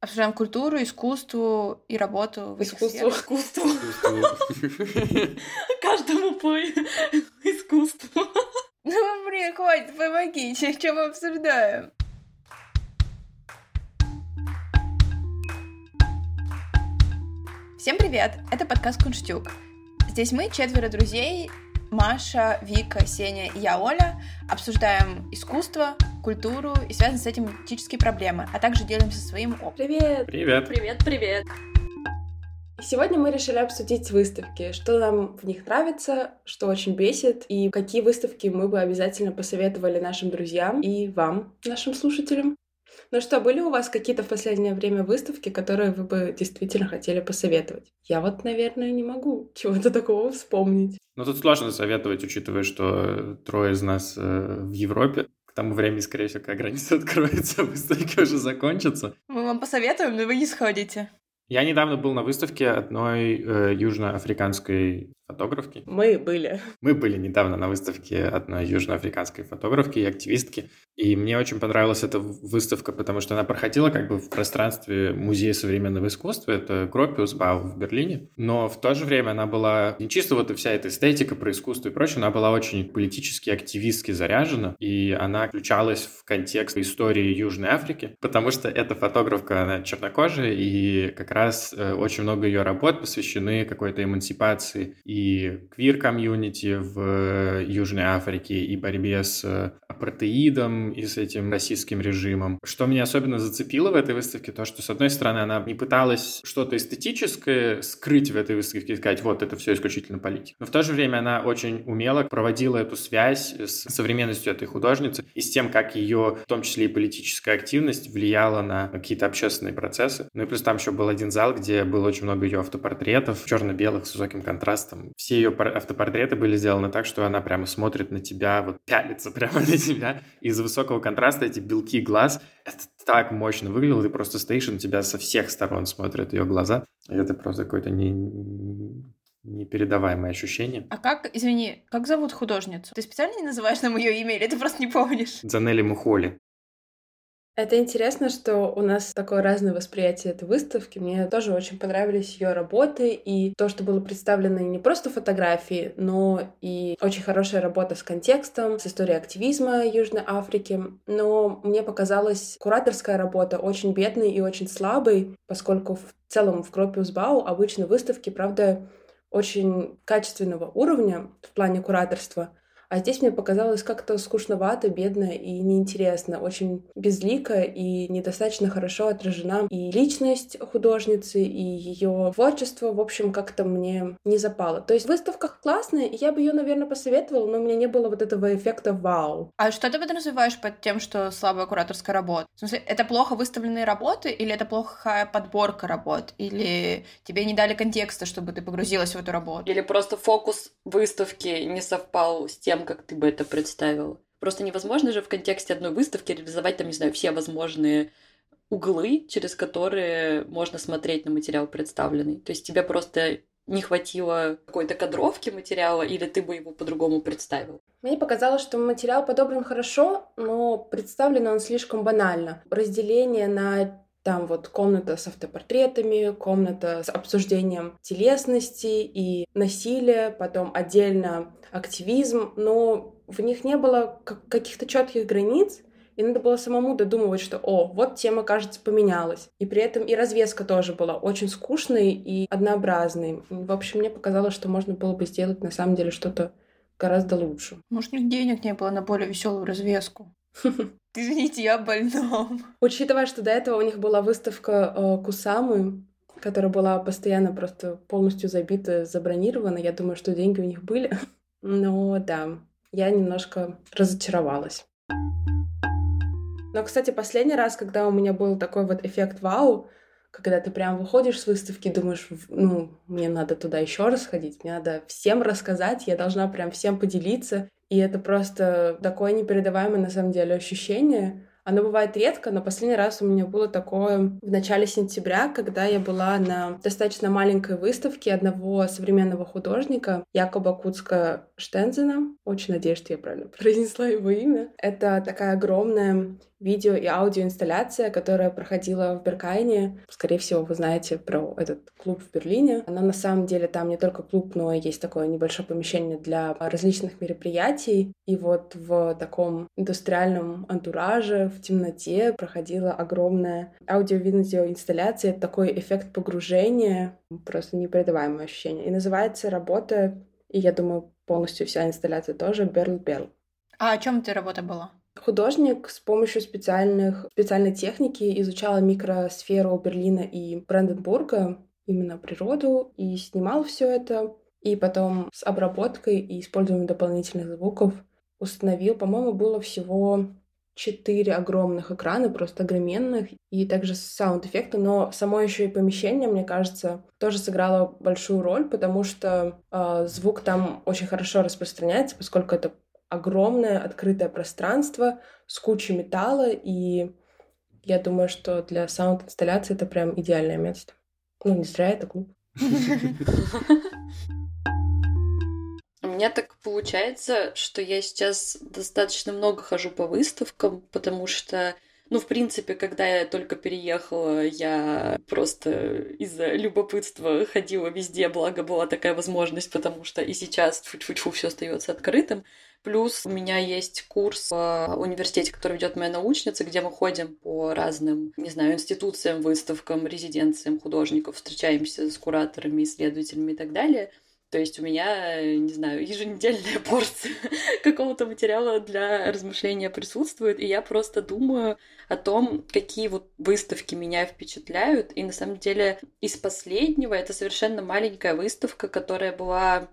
Обсуждаем культуру, искусство и работу. В искусство. Искусство. Каждому по искусству. Ну, блин, хватит, помогите, что мы обсуждаем? Всем привет! Это подкаст Кунштюк. Здесь мы, четверо друзей, Маша, Вика, Сеня и я, Оля, обсуждаем искусство, культуру и связанные с этим этические проблемы, а также делимся своим опытом. Привет! Привет! Привет, привет! Сегодня мы решили обсудить выставки, что нам в них нравится, что очень бесит, и какие выставки мы бы обязательно посоветовали нашим друзьям и вам, нашим слушателям. Ну что, были у вас какие-то в последнее время выставки, которые вы бы действительно хотели посоветовать? Я вот, наверное, не могу чего-то такого вспомнить. Ну, тут сложно советовать, учитывая, что трое из нас э, в Европе. К тому времени, скорее всего, когда граница откроется, выставки уже закончатся. Мы вам посоветуем, но вы не сходите. Я недавно был на выставке одной э, южноафриканской фотографки. Мы были. Мы были недавно на выставке одной южноафриканской фотографки и активистки. И мне очень понравилась эта выставка, потому что она проходила как бы в пространстве Музея современного искусства. Это Гропиусбау в Берлине. Но в то же время она была не чисто вот вся эта эстетика про искусство и прочее, она была очень политически, активистски заряжена. И она включалась в контекст истории Южной Африки, потому что эта фотографка, она чернокожая, и как раз э, очень много ее работ посвящены какой-то эмансипации и квир-комьюнити в Южной Африке, и борьбе с апартеидом и с этим российским режимом. Что меня особенно зацепило в этой выставке, то, что, с одной стороны, она не пыталась что-то эстетическое скрыть в этой выставке и сказать, вот, это все исключительно политика. Но в то же время она очень умело проводила эту связь с современностью этой художницы и с тем, как ее, в том числе и политическая активность, влияла на какие-то общественные процессы. Ну и плюс там еще был один зал, где было очень много ее автопортретов, черно-белых, с высоким контрастом. Все ее автопортреты были сделаны так, что она прямо смотрит на тебя, вот пялится прямо на тебя. Из высокого контраста эти белки глаз, это так мощно выглядело, ты просто стоишь, и на тебя со всех сторон смотрят ее глаза. И это просто какое-то не, непередаваемое ощущение. А как, извини, как зовут художницу? Ты специально не называешь нам ее имя или ты просто не помнишь? Занелли Мухоли. Это интересно, что у нас такое разное восприятие этой выставки. Мне тоже очень понравились ее работы и то, что было представлено не просто фотографии, но и очень хорошая работа с контекстом, с историей активизма Южной Африки. Но мне показалась кураторская работа очень бедной и очень слабой, поскольку в целом в Кропиусбау обычно выставки, правда, очень качественного уровня в плане кураторства — а здесь мне показалось как-то скучновато, бедно и неинтересно, очень безлико и недостаточно хорошо отражена и личность художницы, и ее творчество, в общем, как-то мне не запало. То есть выставка классная, я бы ее, наверное, посоветовала, но у меня не было вот этого эффекта вау. А что ты подразумеваешь под тем, что слабая кураторская работа? В смысле, это плохо выставленные работы, или это плохая подборка работ, или тебе не дали контекста, чтобы ты погрузилась в эту работу? Или просто фокус выставки не совпал с тем, тем, как ты бы это представила. Просто невозможно же в контексте одной выставки реализовать там, не знаю, все возможные углы, через которые можно смотреть на материал представленный. То есть тебе просто не хватило какой-то кадровки материала, или ты бы его по-другому представил? Мне показалось, что материал подобран хорошо, но представлен он слишком банально. Разделение на там вот комната с автопортретами, комната с обсуждением телесности и насилия, потом отдельно активизм, но в них не было каких-то четких границ, и надо было самому додумывать, что, о, вот тема, кажется, поменялась. И при этом и развеска тоже была очень скучной и однообразной. В общем, мне показалось, что можно было бы сделать на самом деле что-то гораздо лучше. Может, у них денег не было на более веселую развеску? Извините, я больном. Учитывая, что до этого у них была выставка э, Кусамы, которая была постоянно просто полностью забита, забронирована, я думаю, что деньги у них были. Но да, я немножко разочаровалась. Но, кстати, последний раз, когда у меня был такой вот эффект вау, когда ты прям выходишь с выставки, думаешь, ну, мне надо туда еще раз ходить, мне надо всем рассказать, я должна прям всем поделиться. И это просто такое непередаваемое на самом деле ощущение. Оно бывает редко, но последний раз у меня было такое в начале сентября, когда я была на достаточно маленькой выставке одного современного художника Якоба Куцка Штензена. Очень надеюсь, что я правильно произнесла его имя. Это такая огромная видео и аудиоинсталляция, которая проходила в Беркайне. Скорее всего, вы знаете про этот клуб в Берлине. Она на самом деле там не только клуб, но и есть такое небольшое помещение для различных мероприятий. И вот в таком индустриальном антураже, в темноте проходила огромная аудио-видеоинсталляция. Это такой эффект погружения, просто непередаваемое ощущение. И называется работа, и я думаю, полностью вся инсталляция тоже «Берл Берл». А о чем эта работа была? Художник с помощью специальных, специальной техники изучал микросферу Берлина и Бранденбурга, именно природу, и снимал все это. И потом с обработкой и использованием дополнительных звуков установил, по-моему, было всего четыре огромных экрана, просто огроменных, и также саунд-эффекты, но само еще и помещение, мне кажется, тоже сыграло большую роль, потому что э, звук там очень хорошо распространяется, поскольку это огромное открытое пространство с кучей металла, и я думаю, что для саунд-инсталляции это прям идеальное место. Ну, не зря это клуб. Меня так получается, что я сейчас достаточно много хожу по выставкам, потому что ну, в принципе, когда я только переехала, я просто из-за любопытства ходила везде, благо была такая возможность, потому что и сейчас фу-фу-фу все остается открытым. Плюс у меня есть курс в университете, который ведет моя научница, где мы ходим по разным, не знаю, институциям, выставкам, резиденциям художников, встречаемся с кураторами, исследователями и так далее. То есть у меня, не знаю, еженедельная порция какого-то материала для размышления присутствует, и я просто думаю о том, какие вот выставки меня впечатляют. И на самом деле из последнего это совершенно маленькая выставка, которая была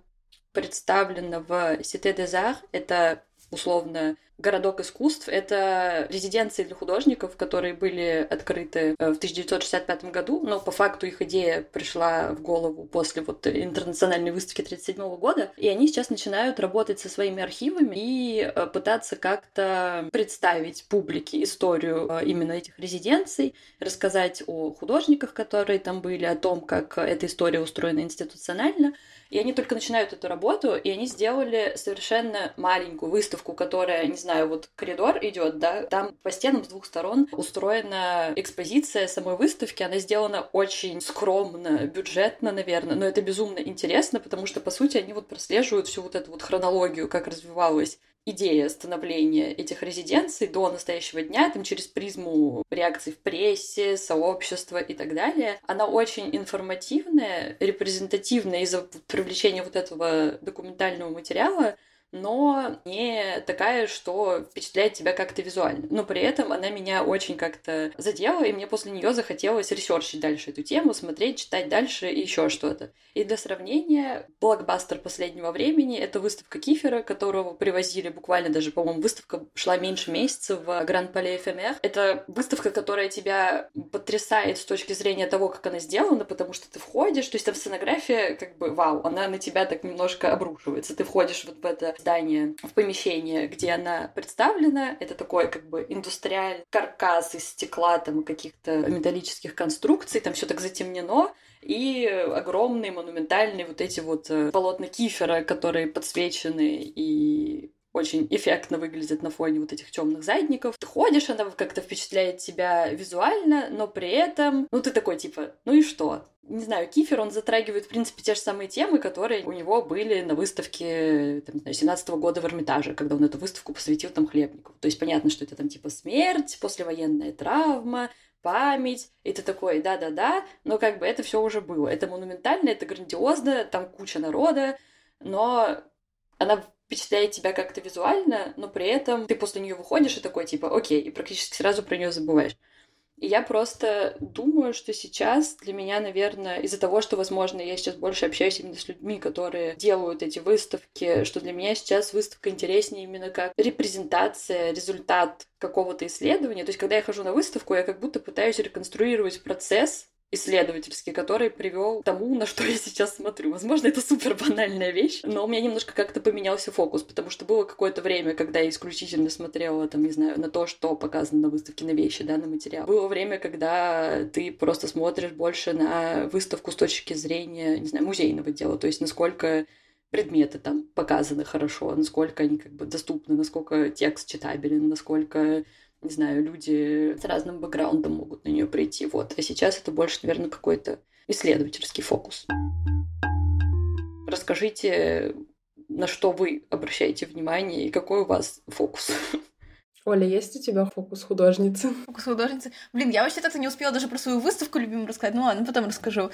представлена в Cité des Arts. Это условно городок искусств. Это резиденции для художников, которые были открыты э, в 1965 году, но по факту их идея пришла в голову после вот интернациональной выставки 1937 года, и они сейчас начинают работать со своими архивами и э, пытаться как-то представить публике историю э, именно этих резиденций, рассказать о художниках, которые там были, о том, как эта история устроена институционально, и они только начинают эту работу, и они сделали совершенно маленькую выставку, которая, не знаю, вот коридор идет, да, там по стенам с двух сторон устроена экспозиция самой выставки, она сделана очень скромно, бюджетно, наверное, но это безумно интересно, потому что, по сути, они вот прослеживают всю вот эту вот хронологию, как развивалась идея становления этих резиденций до настоящего дня, там через призму реакций в прессе, сообщества и так далее, она очень информативная, репрезентативная из-за привлечения вот этого документального материала, но не такая, что впечатляет тебя как-то визуально. Но при этом она меня очень как-то задела, и мне после нее захотелось ресерчить дальше эту тему, смотреть, читать дальше и еще что-то. И для сравнения, блокбастер последнего времени — это выставка Кифера, которого привозили буквально даже, по-моему, выставка шла меньше месяца в Гранд Пале ФМР. Это выставка, которая тебя потрясает с точки зрения того, как она сделана, потому что ты входишь, то есть там сценография, как бы, вау, она на тебя так немножко обрушивается. Ты входишь вот в это здание, в помещение, где она представлена. Это такой как бы индустриальный каркас из стекла, там каких-то металлических конструкций, там все так затемнено и огромные монументальные вот эти вот э, полотна кифера, которые подсвечены и очень эффектно выглядят на фоне вот этих темных задников. Ты ходишь, она как-то впечатляет тебя визуально, но при этом, ну ты такой типа, ну и что? Не знаю, Кифер, он затрагивает, в принципе, те же самые темы, которые у него были на выставке, там, не знаю, 17 -го года в Эрмитаже, когда он эту выставку посвятил там Хлебнику. То есть понятно, что это там типа смерть, послевоенная травма, память, и ты такой, да-да-да, но как бы это все уже было. Это монументально, это грандиозно, там куча народа, но она впечатляет тебя как-то визуально, но при этом ты после нее выходишь и такой, типа, окей, и практически сразу про нее забываешь. И я просто думаю, что сейчас для меня, наверное, из-за того, что, возможно, я сейчас больше общаюсь именно с людьми, которые делают эти выставки, что для меня сейчас выставка интереснее именно как репрезентация, результат какого-то исследования. То есть, когда я хожу на выставку, я как будто пытаюсь реконструировать процесс исследовательский, который привел к тому, на что я сейчас смотрю. Возможно, это супер банальная вещь, но у меня немножко как-то поменялся фокус, потому что было какое-то время, когда я исключительно смотрела, там, не знаю, на то, что показано на выставке, на вещи, да, на материал. Было время, когда ты просто смотришь больше на выставку с точки зрения, не знаю, музейного дела, то есть насколько предметы там показаны хорошо, насколько они как бы доступны, насколько текст читабелен, насколько не знаю, люди с разным бэкграундом могут на нее прийти. Вот. А сейчас это больше, наверное, какой-то исследовательский фокус. Расскажите, на что вы обращаете внимание и какой у вас фокус? Оля, есть у тебя фокус художницы? Фокус художницы? Блин, я вообще так-то не успела даже про свою выставку любимую рассказать. Ну ладно, потом расскажу.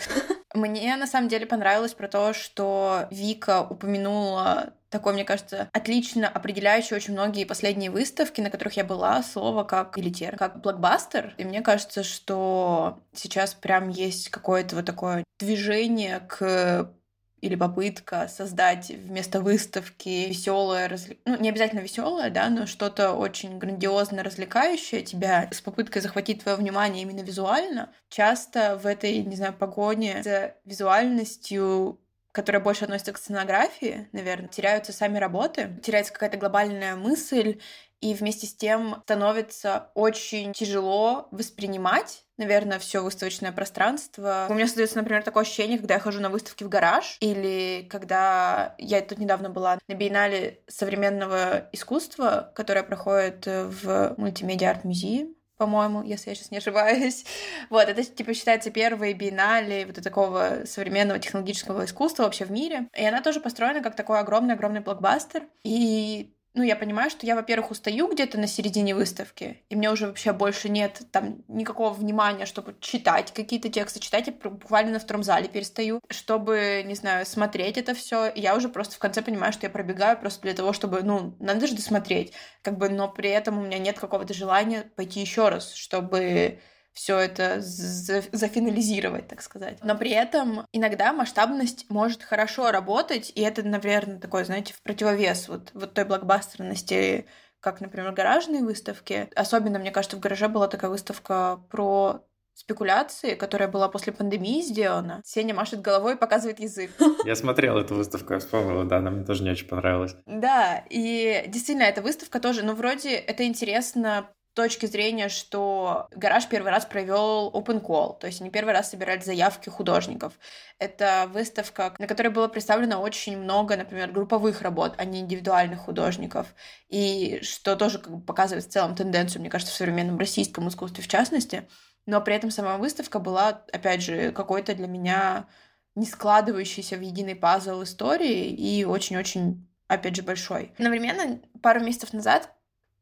Мне на самом деле понравилось про то, что Вика упомянула такое, мне кажется, отлично определяющее очень многие последние выставки, на которых я была, слово как элитер, как блокбастер. И мне кажется, что сейчас прям есть какое-то вот такое движение к или попытка создать вместо выставки веселое, развлек... ну не обязательно веселое, да, но что-то очень грандиозно развлекающее тебя с попыткой захватить твое внимание именно визуально. Часто в этой, не знаю, погоне за визуальностью которая больше относится к сценографии, наверное, теряются сами работы, теряется какая-то глобальная мысль, и вместе с тем становится очень тяжело воспринимать наверное, все выставочное пространство. У меня создается, например, такое ощущение, когда я хожу на выставки в гараж, или когда я тут недавно была на биеннале современного искусства, которая проходит в мультимедиа арт-музее по-моему, если я сейчас не ошибаюсь. Вот, это, типа, считается первой биеннале вот такого современного технологического искусства вообще в мире. И она тоже построена как такой огромный-огромный блокбастер. И ну, я понимаю, что я, во-первых, устаю где-то на середине выставки, и мне уже вообще больше нет там никакого внимания, чтобы читать какие-то тексты, читать я буквально на втором зале перестаю, чтобы, не знаю, смотреть это все. Я уже просто в конце понимаю, что я пробегаю просто для того, чтобы, ну, надо же досмотреть, как бы, но при этом у меня нет какого-то желания пойти еще раз, чтобы все это зафинализировать, так сказать. Но при этом иногда масштабность может хорошо работать, и это, наверное, такой, знаете, в противовес вот, вот той блокбастерности, как, например, гаражные выставки. Особенно, мне кажется, в гараже была такая выставка про спекуляции, которая была после пандемии сделана. Сеня машет головой и показывает язык. Я смотрел эту выставку, я вспомнила, да, она мне тоже не очень понравилась. Да, и действительно, эта выставка тоже, ну, вроде это интересно точки зрения, что гараж первый раз провел open call, то есть они первый раз собирали заявки художников. Это выставка, на которой было представлено очень много, например, групповых работ, а не индивидуальных художников. И что тоже как бы показывает в целом тенденцию, мне кажется, в современном российском искусстве в частности. Но при этом сама выставка была, опять же, какой-то для меня не складывающийся в единый пазл истории и очень-очень, опять же, большой. Одновременно, пару месяцев назад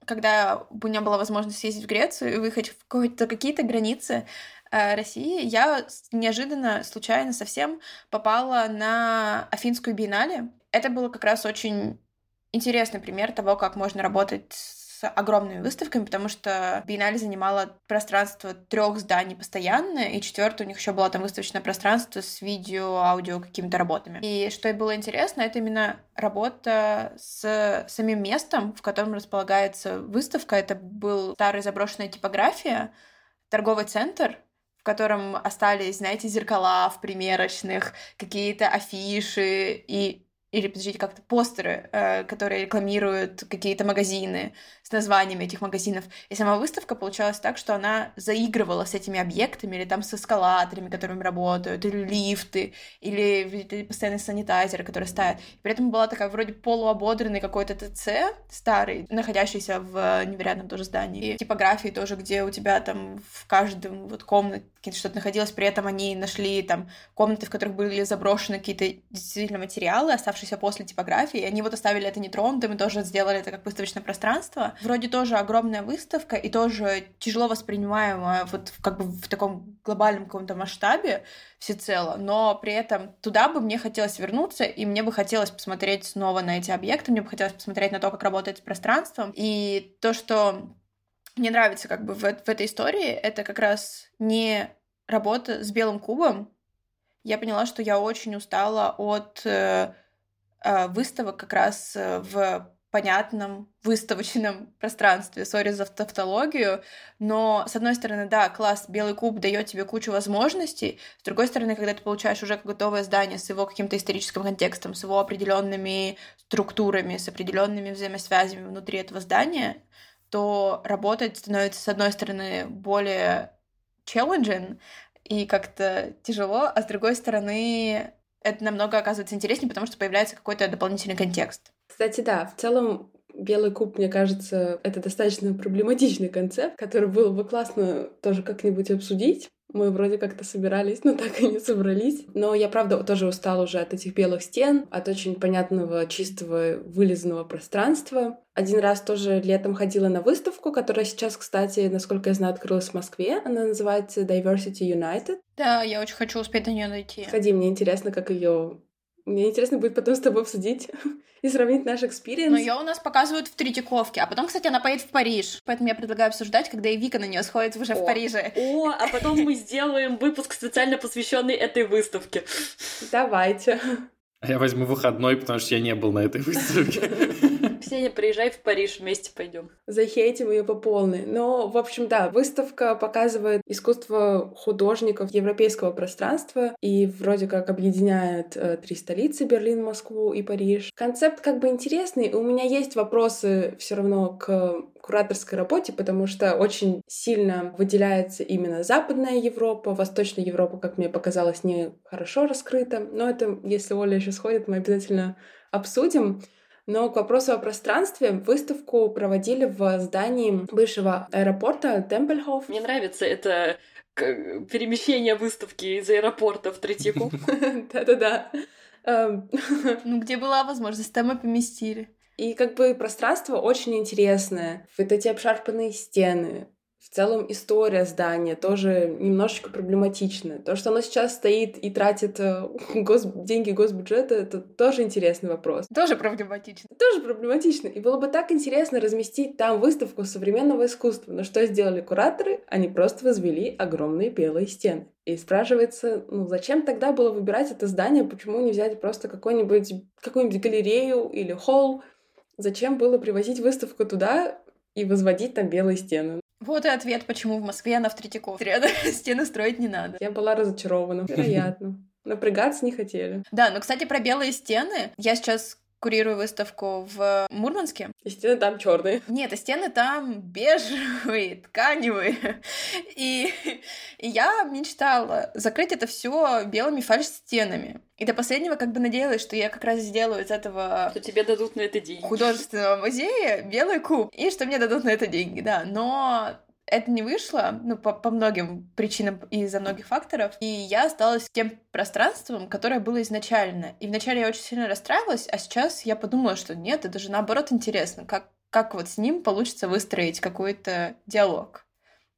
когда у меня была возможность съездить в Грецию и выехать в какие-то границы э, России, я неожиданно, случайно совсем попала на Афинскую биеннале. Это было как раз очень интересный пример того, как можно работать огромными выставками, потому что биеннале занимала пространство трех зданий постоянно, и четвертое у них еще было там выставочное пространство с видео, аудио какими-то работами. И что и было интересно, это именно работа с самим местом, в котором располагается выставка. Это был старая заброшенная типография, торговый центр, в котором остались, знаете, зеркала в примерочных, какие-то афиши и или, подождите, как-то постеры, э, которые рекламируют какие-то магазины с названиями этих магазинов. И сама выставка получалась так, что она заигрывала с этими объектами, или там с эскалаторами, которыми работают, или лифты, или постоянные санитайзеры, которые ставят. При этом была такая вроде полуободренный какой-то ТЦ старый, находящийся в невероятном тоже здании. И типографии тоже, где у тебя там в каждом вот комнате что-то находилось, при этом они нашли там комнаты, в которых были заброшены какие-то действительно материалы, оставшиеся после типографии, и они вот оставили это нетронутым и тоже сделали это как выставочное пространство. Вроде тоже огромная выставка и тоже тяжело воспринимаемая вот как бы в таком глобальном каком-то масштабе всецело, но при этом туда бы мне хотелось вернуться, и мне бы хотелось посмотреть снова на эти объекты, мне бы хотелось посмотреть на то, как работает с пространством, и то, что мне нравится как бы в, в этой истории, это как раз не работа с белым кубом. Я поняла, что я очень устала от э, э, выставок как раз э, в понятном выставочном пространстве. Сори за тавтологию, но, с одной стороны, да, класс, белый куб дает тебе кучу возможностей, с другой стороны, когда ты получаешь уже готовое здание с его каким-то историческим контекстом, с его определенными структурами, с определенными взаимосвязями внутри этого здания, то работать становится, с одной стороны, более challenging и как-то тяжело, а с другой стороны, это намного оказывается интереснее, потому что появляется какой-то дополнительный контекст. Кстати, да, в целом Белый куб, мне кажется, это достаточно проблематичный концепт, который было бы классно тоже как-нибудь обсудить. Мы вроде как-то собирались, но так и не собрались. Но я, правда, тоже устала уже от этих белых стен, от очень понятного, чистого, вылизанного пространства. Один раз тоже летом ходила на выставку, которая сейчас, кстати, насколько я знаю, открылась в Москве. Она называется Diversity United. Да, я очень хочу успеть на нее найти. Сходи, мне интересно, как ее мне интересно будет потом с тобой обсудить и сравнить наш experience. Но ее у нас показывают в Третьяковке, а потом, кстати, она поедет в Париж. Поэтому я предлагаю обсуждать, когда и Вика на нее сходит уже О. в Париже. О, а потом мы сделаем выпуск специально посвященный этой выставке. Давайте. А я возьму выходной, потому что я не был на этой выставке. Ксения, приезжай в Париж, вместе пойдем. Захейтим ее по полной. Но, в общем, да, выставка показывает искусство художников европейского пространства и вроде как объединяет э, три столицы Берлин, Москву и Париж. Концепт как бы интересный. У меня есть вопросы все равно к кураторской работе, потому что очень сильно выделяется именно Западная Европа, Восточная Европа, как мне показалось, не хорошо раскрыта. Но это, если Оля еще сходит, мы обязательно обсудим. Но к вопросу о пространстве выставку проводили в здании бывшего аэропорта Темпельхоф. Мне нравится это перемещение выставки из аэропорта в Третьяку. Да-да-да. Эм. Ну, где была возможность, там и поместили. И как бы пространство очень интересное. Вот эти обшарпанные стены, в целом история здания тоже немножечко проблематичная. То, что оно сейчас стоит и тратит э, гос... деньги госбюджета, это тоже интересный вопрос. Тоже проблематично. Тоже проблематично. И было бы так интересно разместить там выставку современного искусства. Но что сделали кураторы? Они просто возвели огромные белые стены. И спрашивается, ну зачем тогда было выбирать это здание, почему не взять просто какую-нибудь галерею или холл? Зачем было привозить выставку туда и возводить там белые стены? Вот и ответ, почему в Москве она в Третьяковке. Рядом стены строить не надо. Я была разочарована, вероятно. Напрягаться не хотели. Да, но, кстати, про белые стены. Я сейчас курирую выставку в Мурманске. И стены там черные. Нет, а стены там бежевые, тканевые. И, и я мечтала закрыть это все белыми фальш-стенами. И до последнего как бы надеялась, что я как раз сделаю из этого... Что тебе дадут на это деньги. Художественного музея белый куб. И что мне дадут на это деньги, да. Но это не вышло, ну, по, по многим причинам и из-за многих факторов, и я осталась тем пространством, которое было изначально. И вначале я очень сильно расстраивалась, а сейчас я подумала, что нет, это же наоборот интересно, как, как вот с ним получится выстроить какой-то диалог.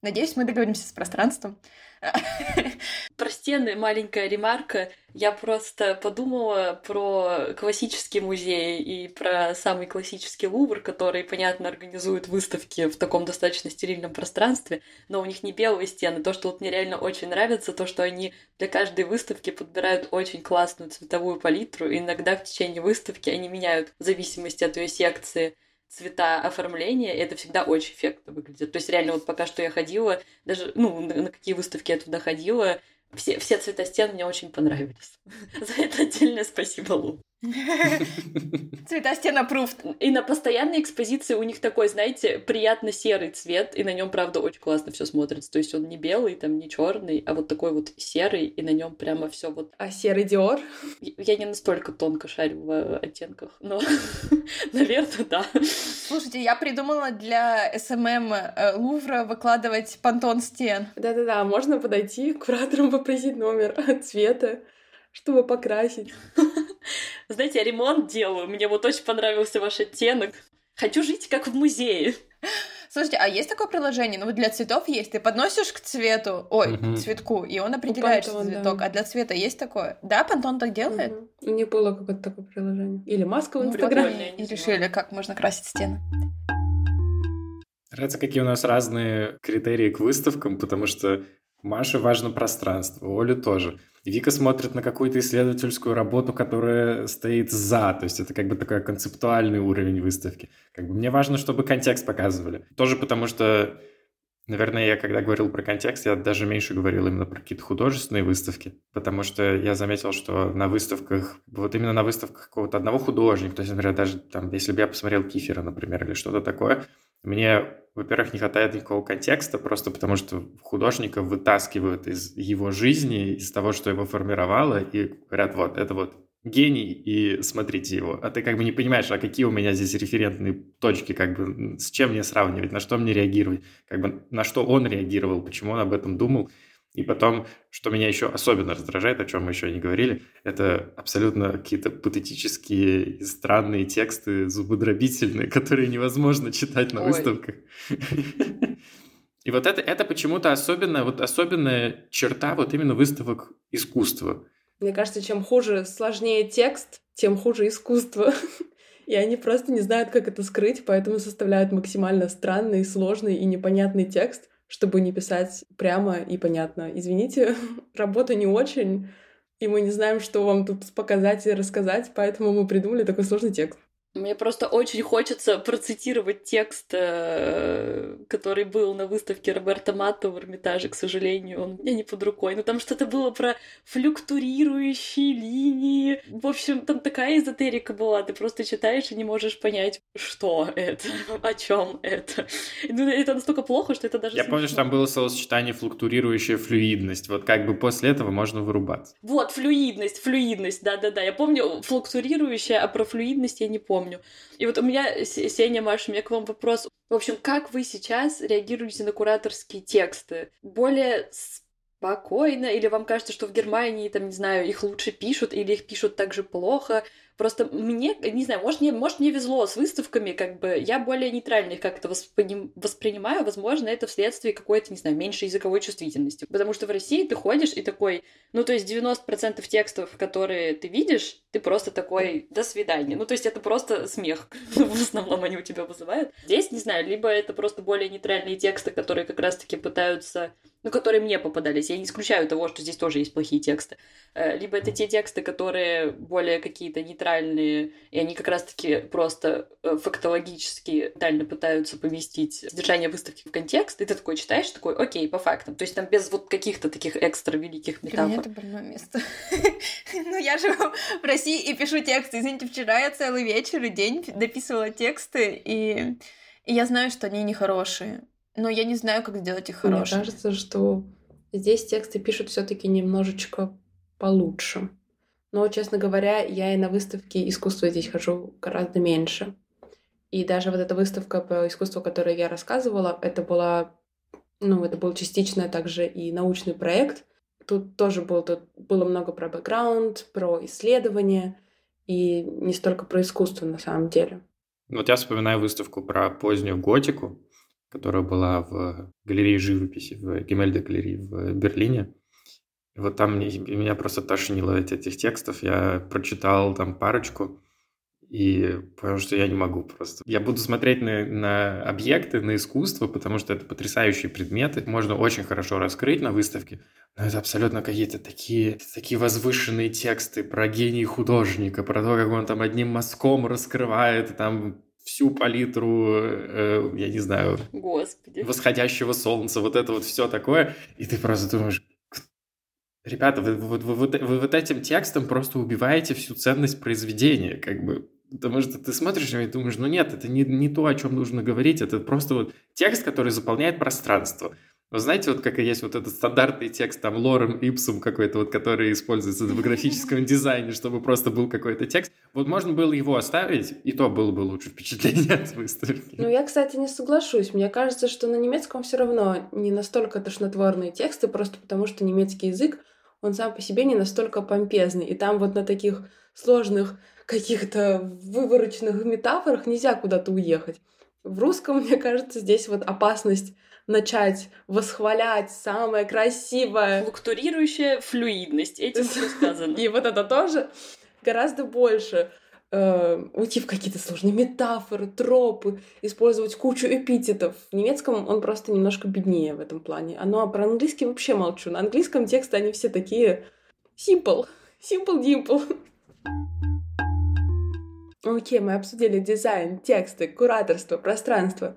Надеюсь, мы договоримся с пространством. Про стены маленькая ремарка. Я просто подумала про классический музей и про самый классический Лувр, который, понятно, организует выставки в таком достаточно стерильном пространстве, но у них не белые стены. То, что вот мне реально очень нравится, то, что они для каждой выставки подбирают очень классную цветовую палитру, и иногда в течение выставки они меняют в зависимости от ее секции цвета оформления, и это всегда очень эффектно выглядит. То есть реально вот пока что я ходила, даже, ну, на, какие выставки я туда ходила, все, все цвета стен мне очень понравились. За это отдельное спасибо, Лу. Цвета стен approved. И на постоянной экспозиции у них такой, знаете, приятно серый цвет, и на нем, правда, очень классно все смотрится. То есть он не белый, там не черный, а вот такой вот серый, и на нем прямо все вот. А серый Диор? Я не настолько тонко шарю в оттенках, но, наверное, да. Слушайте, я придумала для SMM э, Лувра выкладывать Pantone стен. Да-да-да, можно подойти к кураторам попросить номер цвета чтобы покрасить. Знаете, я ремонт делаю. Мне вот очень понравился ваш оттенок. Хочу жить как в музее. Слушайте, а есть такое приложение? Ну вот для цветов есть. Ты подносишь к цвету, ой, к цветку, и он определяет, что цветок. Да. А для цвета есть такое? Да, Pantone так делает? Угу. Не было какое-то такое приложение. Или маска в ну, Инстаграме. И решили, как можно красить стены. Нравится, какие у нас разные критерии к выставкам, потому что Маше важно пространство, Оле тоже. Вика смотрит на какую-то исследовательскую работу, которая стоит за, то есть это как бы такой концептуальный уровень выставки. Как бы мне важно, чтобы контекст показывали. Тоже потому что, наверное, я когда говорил про контекст, я даже меньше говорил именно про какие-то художественные выставки, потому что я заметил, что на выставках, вот именно на выставках какого-то одного художника, то есть, например, даже там, если бы я посмотрел Кифера, например, или что-то такое, мне, во-первых, не хватает никакого контекста, просто потому что художника вытаскивают из его жизни, из того, что его формировало, и говорят, вот, это вот гений, и смотрите его. А ты как бы не понимаешь, а какие у меня здесь референтные точки, как бы с чем мне сравнивать, на что мне реагировать, как бы на что он реагировал, почему он об этом думал. И потом, что меня еще особенно раздражает, о чем мы еще не говорили, это абсолютно какие-то патетические и странные тексты, зубодробительные, которые невозможно читать на Ой. выставках. И вот это, это почему-то особенно, вот особенная черта вот именно выставок искусства. Мне кажется, чем хуже, сложнее текст, тем хуже искусство. И они просто не знают, как это скрыть, поэтому составляют максимально странный, сложный и непонятный текст, чтобы не писать прямо и понятно. Извините, работа не очень, и мы не знаем, что вам тут показать и рассказать, поэтому мы придумали такой сложный текст. Мне просто очень хочется процитировать текст, э, который был на выставке Роберта Матто в Эрмитаже, к сожалению, он меня не под рукой. Но там что-то было про флюктурирующие линии. В общем, там такая эзотерика была. Ты просто читаешь и не можешь понять, что это, о чем это. Ну, это настолько плохо, что это даже Я помню, что там было словосочетание флуктурирующая флюидность. Вот как бы после этого можно вырубаться. Вот, флюидность, флюидность, да-да-да. Я помню флуктурирующая, а про флюидность я не помню помню. И вот у меня, Сеня, Маша, у меня к вам вопрос. В общем, как вы сейчас реагируете на кураторские тексты? Более спокойно? Или вам кажется, что в Германии, там, не знаю, их лучше пишут, или их пишут так же плохо? Просто мне, не знаю, может, мне, может, мне везло с выставками, как бы я более нейтрально их как-то воспри... воспринимаю. Возможно, это вследствие какой-то, не знаю, меньшей языковой чувствительности. Потому что в России ты ходишь и такой, ну, то есть 90% текстов, которые ты видишь, ты просто такой «до свидания». Ну, то есть это просто смех. в основном они у тебя вызывают. Здесь, не знаю, либо это просто более нейтральные тексты, которые как раз-таки пытаются ну, которые мне попадались. Я не исключаю того, что здесь тоже есть плохие тексты. Э, либо это те тексты, которые более какие-то нейтральные, и они как раз-таки просто э, фактологически детально пытаются поместить содержание выставки в контекст, и ты такой читаешь, такой, окей, по фактам. То есть там без вот каких-то таких экстра великих метафор. Для меня это больное место. Ну, я живу в России и пишу тексты. Извините, вчера я целый вечер и день дописывала тексты, и я знаю, что они нехорошие но я не знаю, как сделать их хорошими. Мне кажется, что здесь тексты пишут все таки немножечко получше. Но, честно говоря, я и на выставке искусства здесь хожу гораздо меньше. И даже вот эта выставка по искусству, о которой я рассказывала, это была, ну, это был частично также и научный проект. Тут тоже был, тут было много про бэкграунд, про исследования, и не столько про искусство на самом деле. Вот я вспоминаю выставку про позднюю готику, которая была в галерее живописи, в Гемельде галерее в Берлине. И вот там меня просто тошнило от этих текстов. Я прочитал там парочку и понял, что я не могу просто. Я буду смотреть на, на объекты, на искусство, потому что это потрясающие предметы. Можно очень хорошо раскрыть на выставке, но это абсолютно какие-то такие, такие возвышенные тексты про гений художника, про то, как он там одним мазком раскрывает там всю палитру, э, я не знаю, Господи. восходящего солнца, вот это вот все такое, и ты просто думаешь, ребята, вы, вы, вы, вы, вы вот этим текстом просто убиваете всю ценность произведения, как бы, потому что ты смотришь и думаешь, ну нет, это не, не то, о чем нужно говорить, это просто вот текст, который заполняет пространство. Вы знаете, вот как и есть вот этот стандартный текст, там, лорем ипсум какой-то, вот, который используется в графическом дизайне, чтобы просто был какой-то текст. Вот можно было его оставить, и то было бы лучше впечатление от выставки. Ну, я, кстати, не соглашусь. Мне кажется, что на немецком все равно не настолько тошнотворные тексты, просто потому что немецкий язык, он сам по себе не настолько помпезный. И там вот на таких сложных каких-то вывороченных метафорах нельзя куда-то уехать. В русском, мне кажется, здесь вот опасность начать восхвалять самое красивое. Флуктурирующая флюидность, этим все сказано. И вот это тоже гораздо больше. э, уйти в какие-то сложные метафоры, тропы, использовать кучу эпитетов. В немецком он просто немножко беднее в этом плане. А ну а про английский вообще молчу. На английском тексты они все такие simple, simple dimple. Окей, мы обсудили дизайн, тексты, кураторство, пространство.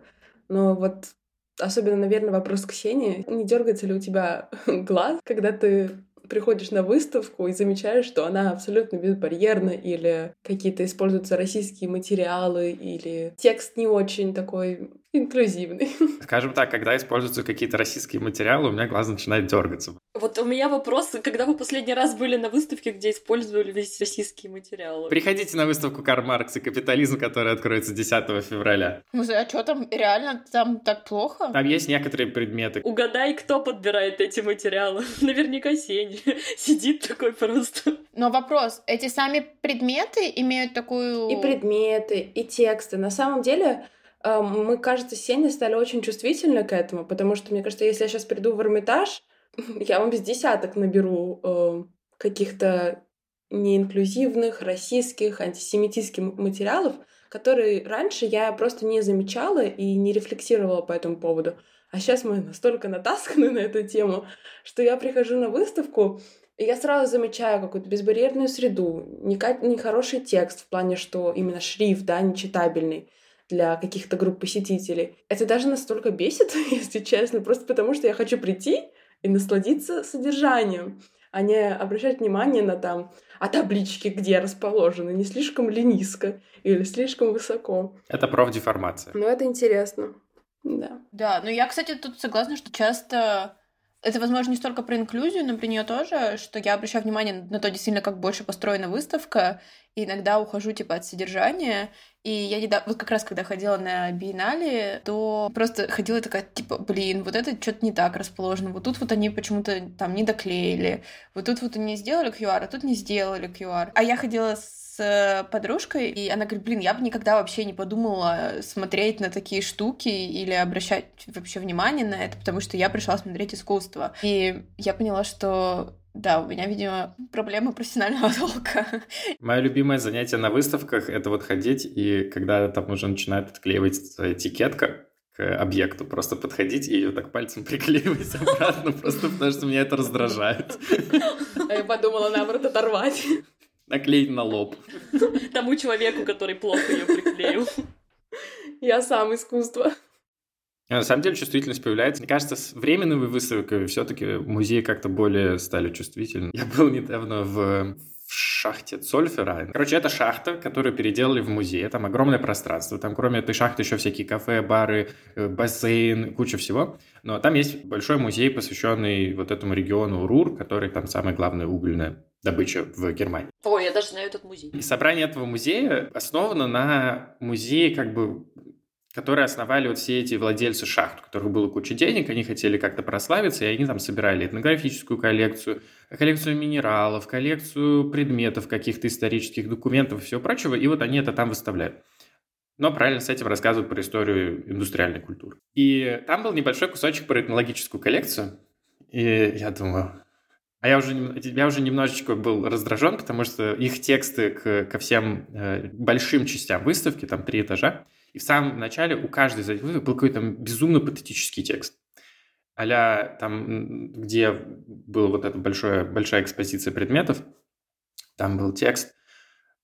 Но вот особенно, наверное, вопрос к Ксении. Не дергается ли у тебя глаз, когда ты приходишь на выставку и замечаешь, что она абсолютно безбарьерна, или какие-то используются российские материалы, или текст не очень такой инклюзивный. Скажем так, когда используются какие-то российские материалы, у меня глаз начинает дергаться. Вот у меня вопрос, когда вы последний раз были на выставке, где использовали весь российские материалы? Приходите на выставку Карл Маркс и капитализм, которая откроется 10 февраля. А что там реально там так плохо? Там есть некоторые предметы. Угадай, кто подбирает эти материалы. Наверняка Сеня. Сидит такой просто. Но вопрос, эти сами предметы имеют такую... И предметы, и тексты. На самом деле, мы, кажется, с Сеней стали очень чувствительны к этому, потому что, мне кажется, если я сейчас приду в Эрмитаж, я вам без десяток наберу э, каких-то неинклюзивных, российских, антисемитских материалов, которые раньше я просто не замечала и не рефлексировала по этому поводу. А сейчас мы настолько натасканы на эту тему, что я прихожу на выставку, и я сразу замечаю какую-то безбарьерную среду, нехороший текст в плане, что именно шрифт, да, нечитабельный для каких-то групп посетителей. Это даже настолько бесит, если честно, просто потому что я хочу прийти и насладиться содержанием, а не обращать внимание на там, а таблички где расположены, не слишком ли низко или слишком высоко. Это профдеформация. Ну, это интересно. Да. Да, но я, кстати, тут согласна, что часто это, возможно, не столько про инклюзию, но про нее тоже, что я обращаю внимание на то, действительно, как больше построена выставка, и иногда ухожу, типа, от содержания, и я недавно, вот как раз когда ходила на биеннале, то просто ходила такая, типа, блин, вот это что-то не так расположено, вот тут вот они почему-то там не доклеили, вот тут вот они сделали QR, а тут не сделали QR. А я ходила с подружкой, и она говорит, блин, я бы никогда вообще не подумала смотреть на такие штуки или обращать вообще внимание на это, потому что я пришла смотреть искусство. И я поняла, что да, у меня, видимо, проблемы профессионального толка. Мое любимое занятие на выставках — это вот ходить, и когда там уже начинает отклеиваться этикетка, к объекту, просто подходить и ее так пальцем приклеивать обратно, просто потому что меня это раздражает. А я подумала, наоборот, оторвать. Наклеить на лоб. Тому человеку, который плохо ее приклеил. Я сам искусство. На самом деле чувствительность появляется. Мне кажется, с временными выставками все-таки музеи как-то более стали чувствительны. Я был недавно в, в шахте Цольфера. Короче, это шахта, которую переделали в музей. Там огромное пространство. Там кроме этой шахты еще всякие кафе, бары, э, бассейн, куча всего. Но там есть большой музей, посвященный вот этому региону Рур, который там самая главная угольная добыча в Германии. Ой, я даже знаю этот музей. И собрание этого музея основано на музее как бы которые основали вот все эти владельцы шахт, у которых было куча денег, они хотели как-то прославиться, и они там собирали этнографическую коллекцию, коллекцию минералов, коллекцию предметов, каких-то исторических документов и всего прочего, и вот они это там выставляют. Но правильно с этим рассказывают про историю индустриальной культуры. И там был небольшой кусочек про этнологическую коллекцию, и я думаю, а я уже, я уже немножечко был раздражен, потому что их тексты к, ко всем э, большим частям выставки, там три этажа, и в самом начале у каждой из этих выставок был какой-то безумно патетический текст. а там, где была вот эта большая, большая экспозиция предметов, там был текст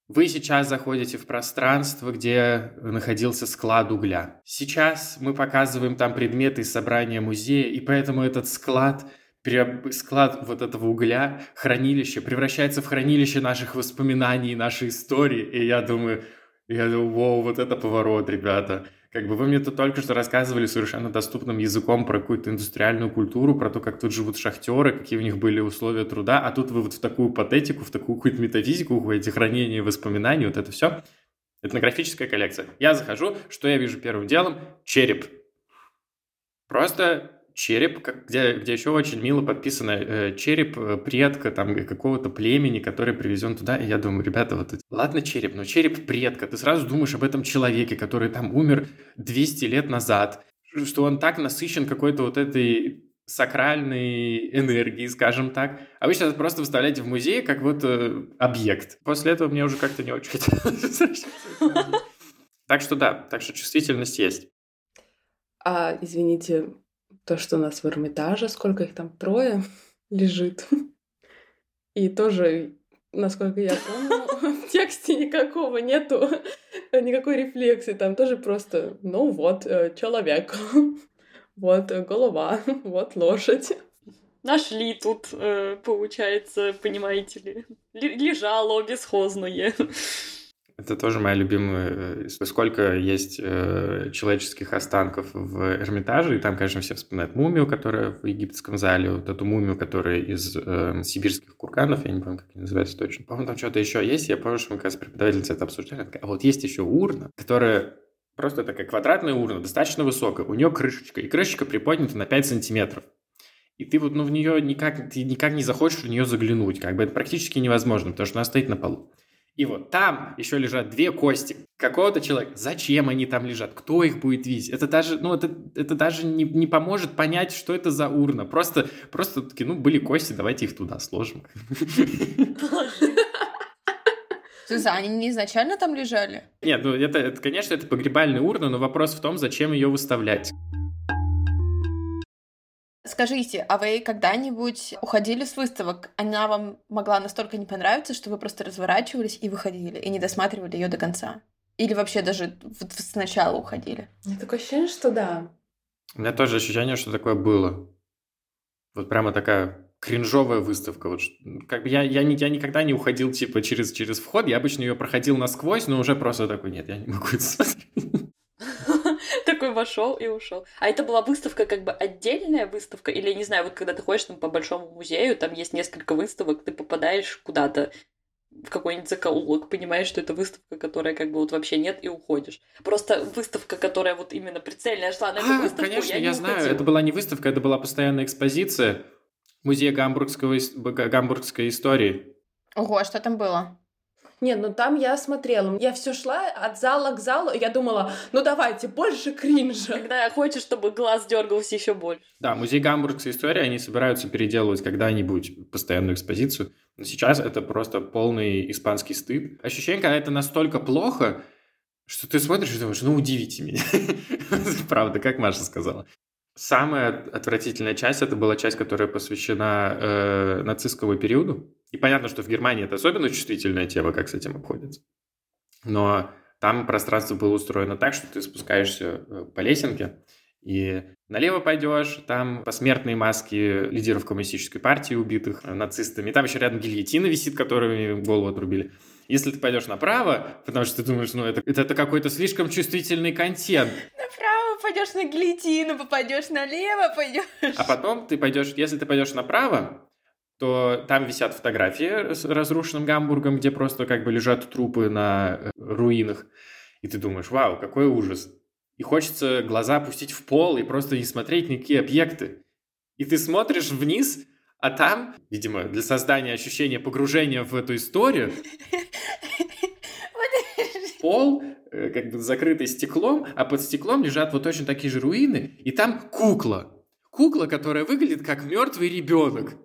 «Вы сейчас заходите в пространство, где находился склад угля. Сейчас мы показываем там предметы из собрания музея, и поэтому этот склад склад вот этого угля, хранилище, превращается в хранилище наших воспоминаний, нашей истории. И я думаю, я думаю, вау, вот это поворот, ребята. Как бы вы мне тут только что рассказывали совершенно доступным языком про какую-то индустриальную культуру, про то, как тут живут шахтеры, какие у них были условия труда, а тут вы вот в такую патетику, в такую какую-то метафизику уходите, хранение воспоминаний, вот это все. Этнографическая коллекция. Я захожу, что я вижу первым делом? Череп. Просто череп, где, где еще очень мило подписано э, череп э, предка там какого-то племени, который привезен туда. И я думаю, ребята, вот ладно череп, но череп предка. Ты сразу думаешь об этом человеке, который там умер 200 лет назад, что он так насыщен какой-то вот этой сакральной энергии, скажем так. А вы сейчас просто выставляете в музее как вот э, объект. После этого мне уже как-то не очень хотелось Так что да, так что чувствительность есть. А, извините, то, что у нас в Эрмитаже, сколько их там, трое лежит. И тоже, насколько я помню, в тексте никакого нету, никакой рефлексии. Там тоже просто, ну вот, э, человек. Вот голова, вот лошадь. Нашли тут, э, получается, понимаете ли, лежало бесхозное. Это тоже моя любимая... Э, сколько есть э, человеческих останков в Эрмитаже, и там, конечно, все вспоминают мумию, которая в египетском зале, вот эту мумию, которая из э, сибирских курганов, я не помню, как они называются точно. По-моему, там что-то еще есть, я помню, что мы как раз преподавательница это обсуждали, а вот есть еще урна, которая Просто такая квадратная урна, достаточно высокая. У нее крышечка, и крышечка приподнята на 5 сантиметров. И ты вот ну, в нее никак, ты никак не захочешь в нее заглянуть. Как бы это практически невозможно, потому что она стоит на полу. И вот там еще лежат две кости какого-то человека. Зачем они там лежат? Кто их будет видеть? Это даже, ну, это, это даже не, не поможет понять, что это за урна. Просто, просто такие, ну, были кости, давайте их туда сложим. Слушай, они не изначально там лежали? Нет, ну это, это, конечно, это погребальная урна, но вопрос в том, зачем ее выставлять. Скажите, а вы когда-нибудь уходили с выставок? Она вам могла настолько не понравиться, что вы просто разворачивались и выходили, и не досматривали ее до конца? Или вообще даже вот сначала уходили? У меня такое ощущение, что да. У меня тоже ощущение, что такое было. Вот прямо такая кринжовая выставка. Вот, как бы я, я, я никогда не уходил типа через, через вход, я обычно ее проходил насквозь, но уже просто такой, нет, я не могу это смотреть. Такой вошел и ушел. А это была выставка как бы отдельная выставка? Или, не знаю, вот когда ты ходишь там по большому музею, там есть несколько выставок, ты попадаешь куда-то в какой-нибудь закоулок, понимаешь, что это выставка, которая как бы вот вообще нет, и уходишь. Просто выставка, которая вот именно прицельная шла на эту а, выставку, конечно, я, я знаю. Уходила. Это была не выставка, это была постоянная экспозиция Музей гамбургского, гамбургской истории. Ого, а что там было? Не, ну там я смотрела. Я все шла от зала к залу, и я думала, ну давайте, больше кринжа. Когда хочешь, чтобы глаз дергался еще больше. Да, музей гамбургской истории, они собираются переделывать когда-нибудь постоянную экспозицию. Но сейчас это просто полный испанский стыд. Ощущение, когда это настолько плохо, что ты смотришь и думаешь, ну удивите меня. Правда, как Маша сказала. Самая отвратительная часть это была часть, которая посвящена э, нацистскому периоду. И понятно, что в Германии это особенно чувствительная тема, как с этим обходится. Но там пространство было устроено так, что ты спускаешься э, по лесенке, и налево пойдешь, там посмертные маски лидеров коммунистической партии, убитых нацистами. Там еще рядом гильотина висит, которыми голову отрубили. Если ты пойдешь направо, потому что ты думаешь, ну это, это, это какой-то слишком чувствительный контент. Направо пойдешь на гильотину, попадешь налево, пойдешь. А потом ты пойдешь, если ты пойдешь направо, то там висят фотографии с разрушенным Гамбургом, где просто как бы лежат трупы на э, руинах. И ты думаешь, вау, какой ужас. И хочется глаза опустить в пол и просто не смотреть никакие объекты. И ты смотришь вниз, а там, видимо, для создания ощущения погружения в эту историю, пол э, как бы закрытый стеклом, а под стеклом лежат вот точно такие же руины, и там кукла. Кукла, которая выглядит как мертвый ребенок.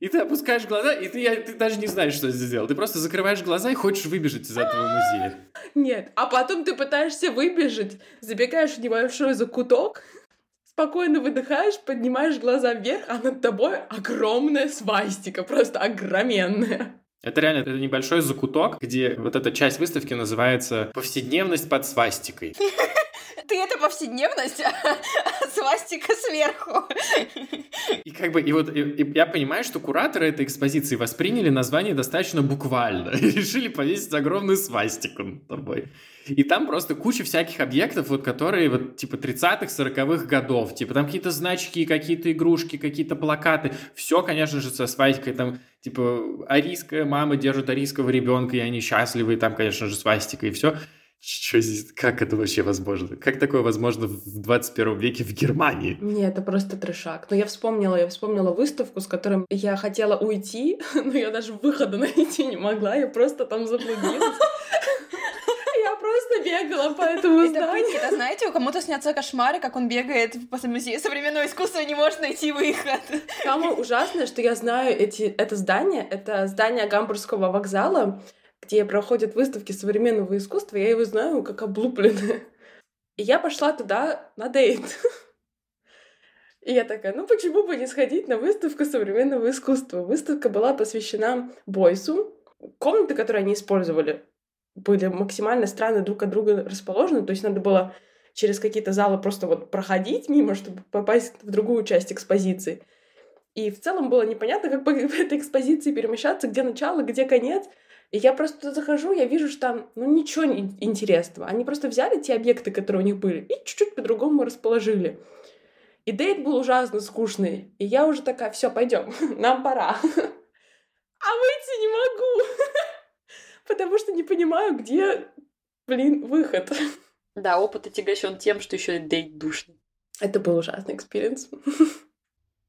И ты опускаешь глаза, и ты, ты даже не знаешь, что сделать. Ты просто закрываешь глаза и хочешь выбежать из этого музея. Нет, а потом ты пытаешься выбежать, забегаешь в небольшой закуток, спокойно выдыхаешь, поднимаешь глаза вверх, а над тобой огромная свастика, просто огроменная. Это реально это небольшой закуток, где вот эта часть выставки называется «Повседневность под свастикой». Ты это повседневность, а свастика сверху. И как бы, и вот и, и я понимаю, что кураторы этой экспозиции восприняли название достаточно буквально. И решили повесить огромную свастику над тобой. И там просто куча всяких объектов, вот которые вот типа 30-х, 40-х годов. Типа там какие-то значки, какие-то игрушки, какие-то плакаты. Все, конечно же, со свастикой. Там типа арийская мама держит арийского ребенка, и они счастливы. И там, конечно же, свастика и все. Что здесь, как это вообще возможно? Как такое возможно в 21 веке в Германии? Не, это просто трешак. Но я вспомнила, я вспомнила выставку, с которой я хотела уйти, но я даже выхода найти не могла, я просто там заблудилась бегала по этому Это зданию. да, знаете, у кому-то снятся кошмары, как он бегает по музею современного искусства и не может найти выход. Самое ужасное, что я знаю эти, это здание, это здание Гамбургского вокзала, где проходят выставки современного искусства, я его знаю как облупленное. И я пошла туда на дейт. И я такая, ну почему бы не сходить на выставку современного искусства? Выставка была посвящена Бойсу. Комнаты, которые они использовали, были максимально странно друг от друга расположены, то есть надо было через какие-то залы просто вот проходить мимо, чтобы попасть в другую часть экспозиции. И в целом было непонятно, как по этой экспозиции перемещаться, где начало, где конец. И я просто туда захожу, я вижу, что там, ну, ничего интересного. Они просто взяли те объекты, которые у них были, и чуть-чуть по-другому расположили. И дейт был ужасно скучный. И я уже такая, все, пойдем, нам пора. А выйти не могу, потому что не понимаю, где, блин, выход. Да, опыт отягощен тем, что еще date душный. Это был ужасный experience.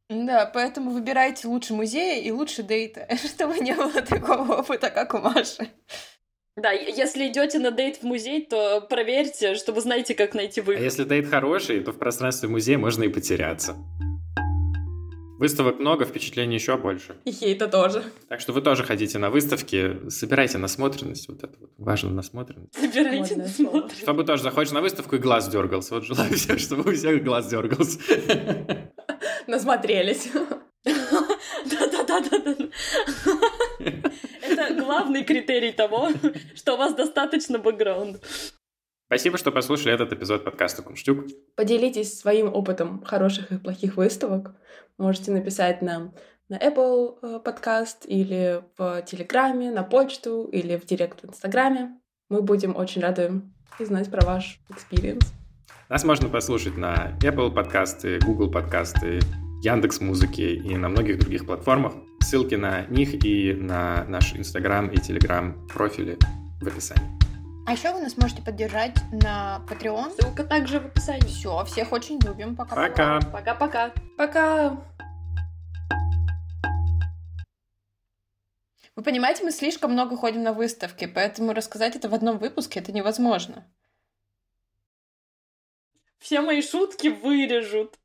Да, поэтому выбирайте лучше музея и лучше date а, чтобы не было такого опыта, как у Маши. Да, если идете на date в музей, то проверьте, что вы знаете, как найти А выход. если date хороший, то в пространстве музея можно и потеряться. Выставок много, впечатлений еще больше. И хейта тоже. Так что вы тоже ходите на выставки, собирайте насмотренность, вот это вот, важно насмотренность. Собирайте, Модное слово. смотрите. Чтобы тоже заходишь на выставку и глаз дергался. Вот желаю всем, чтобы у всех глаз дергался. Насмотрелись. Да-да-да-да-да. Это главный критерий того, что у вас достаточно бэкграунда. Спасибо, что послушали этот эпизод подкаста Кунштюк. Поделитесь своим опытом хороших и плохих выставок. Можете написать нам на Apple э, подкаст или в Телеграме, на почту или в директ в Инстаграме. Мы будем очень рады узнать про ваш experience. Нас можно послушать на Apple подкасты, Google подкасты, Яндекс Музыки и на многих других платформах. Ссылки на них и на наш Инстаграм и Телеграм профили в описании. А еще вы нас можете поддержать на Patreon. Ссылка также в описании. Все, всех очень любим. Пока. Пока! Пока-пока. Пока! Вы понимаете, мы слишком много ходим на выставки, поэтому рассказать это в одном выпуске это невозможно. Все мои шутки вырежут.